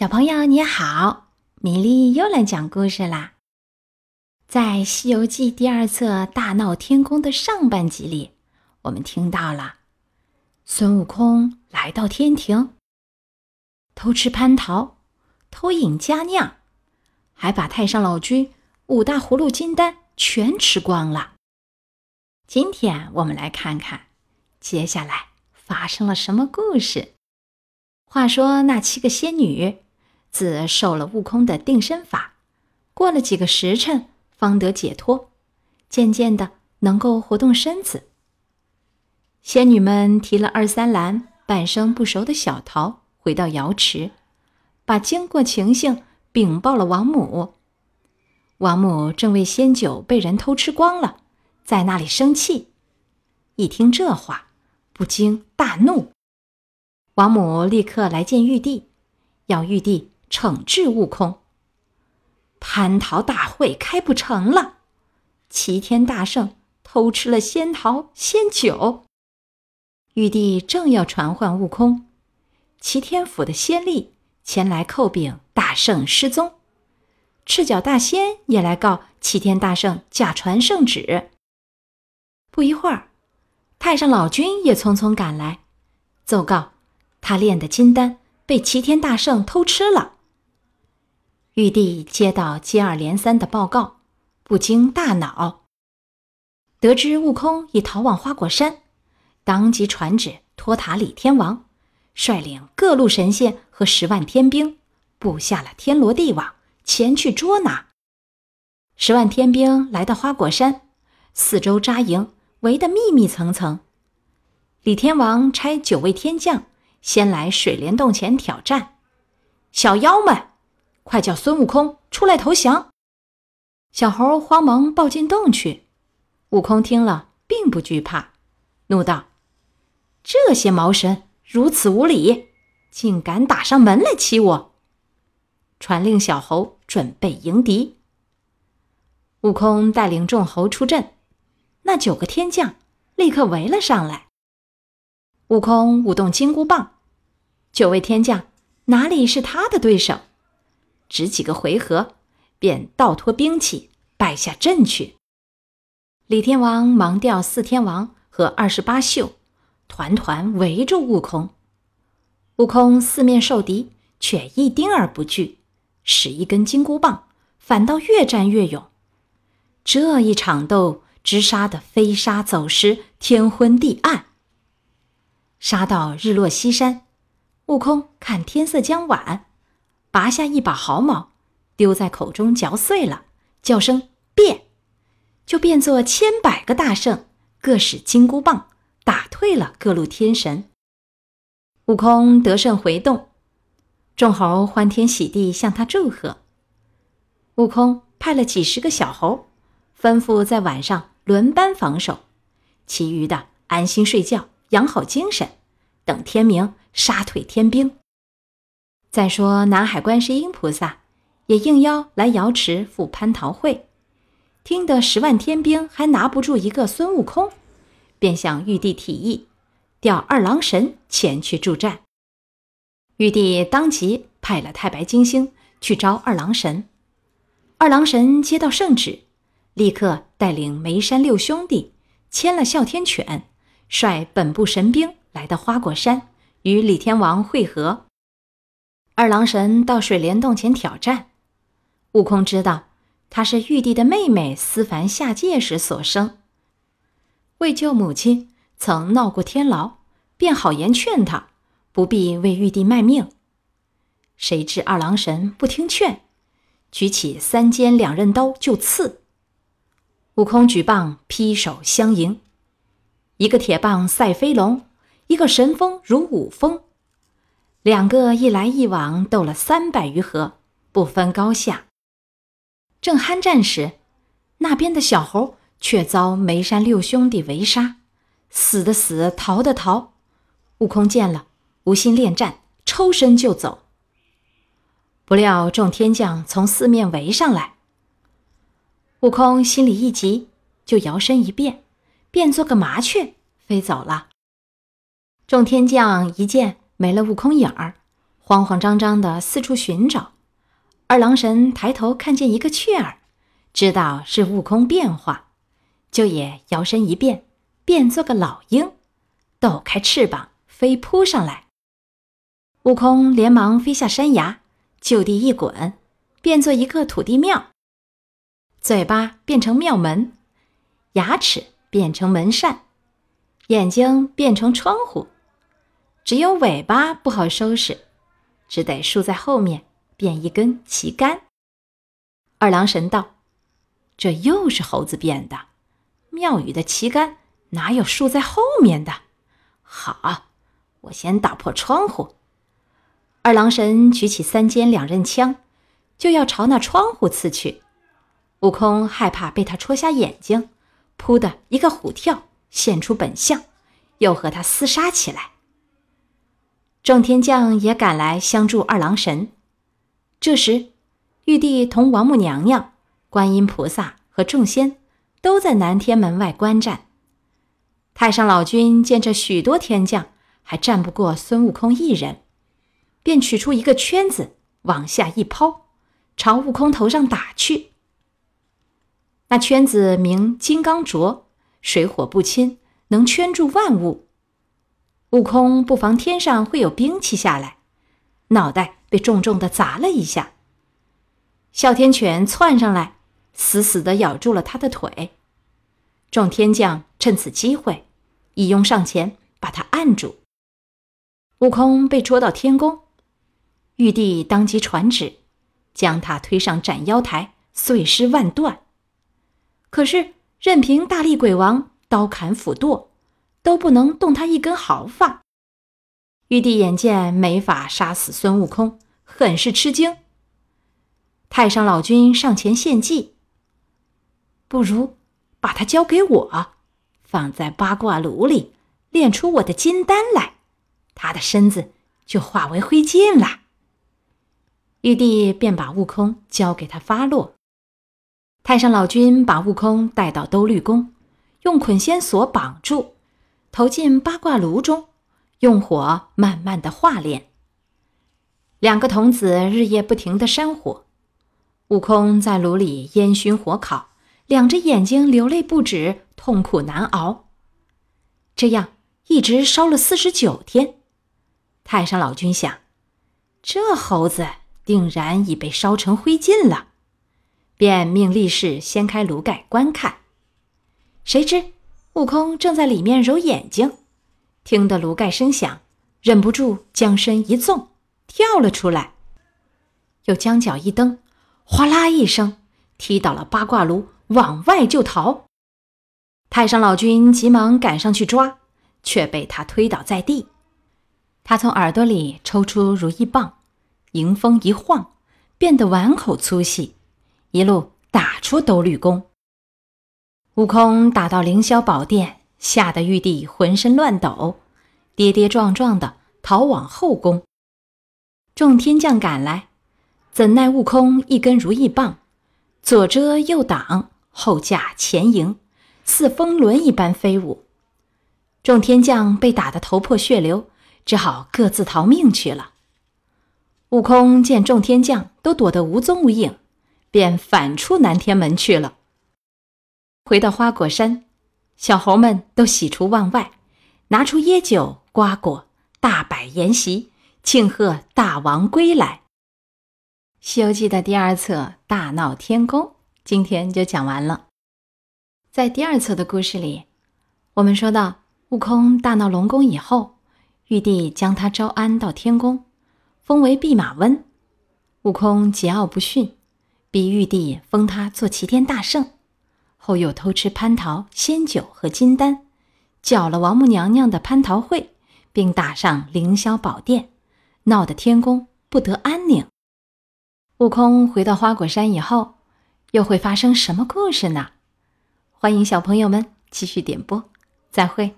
小朋友你好，米粒又来讲故事啦。在《西游记》第二册“大闹天宫”的上半集里，我们听到了孙悟空来到天庭，偷吃蟠桃，偷饮佳酿，还把太上老君五大葫芦金丹全吃光了。今天我们来看看接下来发生了什么故事。话说那七个仙女。自受了悟空的定身法，过了几个时辰，方得解脱，渐渐的能够活动身子。仙女们提了二三篮半生不熟的小桃，回到瑶池，把经过情形禀报了王母。王母正为仙酒被人偷吃光了，在那里生气。一听这话，不禁大怒。王母立刻来见玉帝，要玉帝。惩治悟空，蟠桃大会开不成了。齐天大圣偷吃了仙桃仙酒，玉帝正要传唤悟空，齐天府的仙吏前来叩禀大圣失踪，赤脚大仙也来告齐天大圣假传圣旨。不一会儿，太上老君也匆匆赶来，奏告他炼的金丹被齐天大圣偷吃了。玉帝接到接二连三的报告，不禁大恼。得知悟空已逃往花果山，当即传旨托塔李天王，率领各路神仙和十万天兵，布下了天罗地网，前去捉拿。十万天兵来到花果山，四周扎营，围得密密层层。李天王差九位天将先来水帘洞前挑战，小妖们。快叫孙悟空出来投降！小猴慌忙抱进洞去。悟空听了，并不惧怕，怒道：“这些毛神如此无礼，竟敢打上门来欺我！”传令小猴准备迎敌。悟空带领众猴出阵，那九个天将立刻围了上来。悟空舞动金箍棒，九位天将哪里是他的对手？只几个回合，便倒脱兵器，败下阵去。李天王忙调四天王和二十八宿，团团围住悟空。悟空四面受敌，却一丁儿不惧，使一根金箍棒，反倒越战越勇。这一场斗，直杀得飞沙走石，天昏地暗。杀到日落西山，悟空看天色将晚。拔下一把毫毛，丢在口中嚼碎了，叫声变，就变作千百个大圣，各使金箍棒打退了各路天神。悟空得胜回洞，众猴欢天喜地向他祝贺。悟空派了几十个小猴，吩咐在晚上轮班防守，其余的安心睡觉，养好精神，等天明杀退天兵。再说，南海观世音菩萨也应邀来瑶池赴蟠桃会，听得十万天兵还拿不住一个孙悟空，便向玉帝提议，调二郎神前去助战。玉帝当即派了太白金星去招二郎神。二郎神接到圣旨，立刻带领梅山六兄弟，牵了哮天犬，率本部神兵来到花果山，与李天王会合。二郎神到水帘洞前挑战，悟空知道他是玉帝的妹妹思凡下界时所生，为救母亲曾闹过天牢，便好言劝他不必为玉帝卖命。谁知二郎神不听劝，举起三尖两刃刀就刺。悟空举棒劈手相迎，一个铁棒赛飞龙，一个神风如五风。两个一来一往斗了三百余合，不分高下。正酣战时，那边的小猴却遭梅山六兄弟围杀，死的死，逃的逃。悟空见了，无心恋战，抽身就走。不料众天将从四面围上来，悟空心里一急，就摇身一变，变做个麻雀飞走了。众天将一见。没了悟空影儿，慌慌张张的四处寻找。二郎神抬头看见一个雀儿，知道是悟空变化，就也摇身一变，变做个老鹰，抖开翅膀飞扑上来。悟空连忙飞下山崖，就地一滚，变作一个土地庙。嘴巴变成庙门，牙齿变成门扇，眼睛变成窗户，只有尾巴不好收拾，只得竖在后面，变一根旗杆。二郎神道：“这又是猴子变的，庙宇的旗杆哪有竖在后面的？好，我先打破窗户。”二郎神举起三尖两刃枪，就要朝那窗户刺去。悟空害怕被他戳瞎眼睛，扑的一个虎跳，现出本相，又和他厮杀起来。众天将也赶来相助二郎神。这时，玉帝同王母娘娘、观音菩萨和众仙都在南天门外观战。太上老君见这许多天将还战不过孙悟空一人，便取出一个圈子往下一抛，朝悟空头上打去。那圈子名金刚镯，水火不侵，能圈住万物。悟空不防天上会有兵器下来，脑袋被重重的砸了一下。哮天犬窜上来，死死的咬住了他的腿。众天将趁此机会，一拥上前把他按住。悟空被捉到天宫，玉帝当即传旨，将他推上斩妖台，碎尸万段。可是，任凭大力鬼王刀砍斧剁，都不能动他一根毫发。玉帝眼见没法杀死孙悟空，很是吃惊。太上老君上前献计：“不如把他交给我，放在八卦炉里炼出我的金丹来，他的身子就化为灰烬了。”玉帝便把悟空交给他发落。太上老君把悟空带到兜率宫，用捆仙索绑住，投进八卦炉中，用火慢慢的化炼。两个童子日夜不停的扇火，悟空在炉里烟熏火烤，两只眼睛流泪不止，痛苦难熬。这样一直烧了四十九天。太上老君想，这猴子定然已被烧成灰烬了。便命力士掀开炉盖观看，谁知悟空正在里面揉眼睛，听得炉盖声响，忍不住将身一纵，跳了出来，又将脚一蹬，哗啦一声踢倒了八卦炉，往外就逃。太上老君急忙赶上去抓，却被他推倒在地。他从耳朵里抽出如意棒，迎风一晃，变得碗口粗细。一路打出兜率宫，悟空打到凌霄宝殿，吓得玉帝浑身乱抖，跌跌撞撞的逃往后宫。众天将赶来，怎奈悟空一根如意棒，左遮右挡，后架前迎，似风轮一般飞舞。众天将被打得头破血流，只好各自逃命去了。悟空见众天将都躲得无踪无影。便反出南天门去了。回到花果山，小猴们都喜出望外，拿出椰酒、瓜果，大摆筵席，庆贺大王归来。《西游记》的第二册《大闹天宫》，今天就讲完了。在第二册的故事里，我们说到悟空大闹龙宫以后，玉帝将他招安到天宫，封为弼马温。悟空桀骜不驯。逼玉帝封他做齐天大圣，后又偷吃蟠桃、仙酒和金丹，搅了王母娘娘的蟠桃会，并打上凌霄宝殿，闹得天宫不得安宁。悟空回到花果山以后，又会发生什么故事呢？欢迎小朋友们继续点播，再会。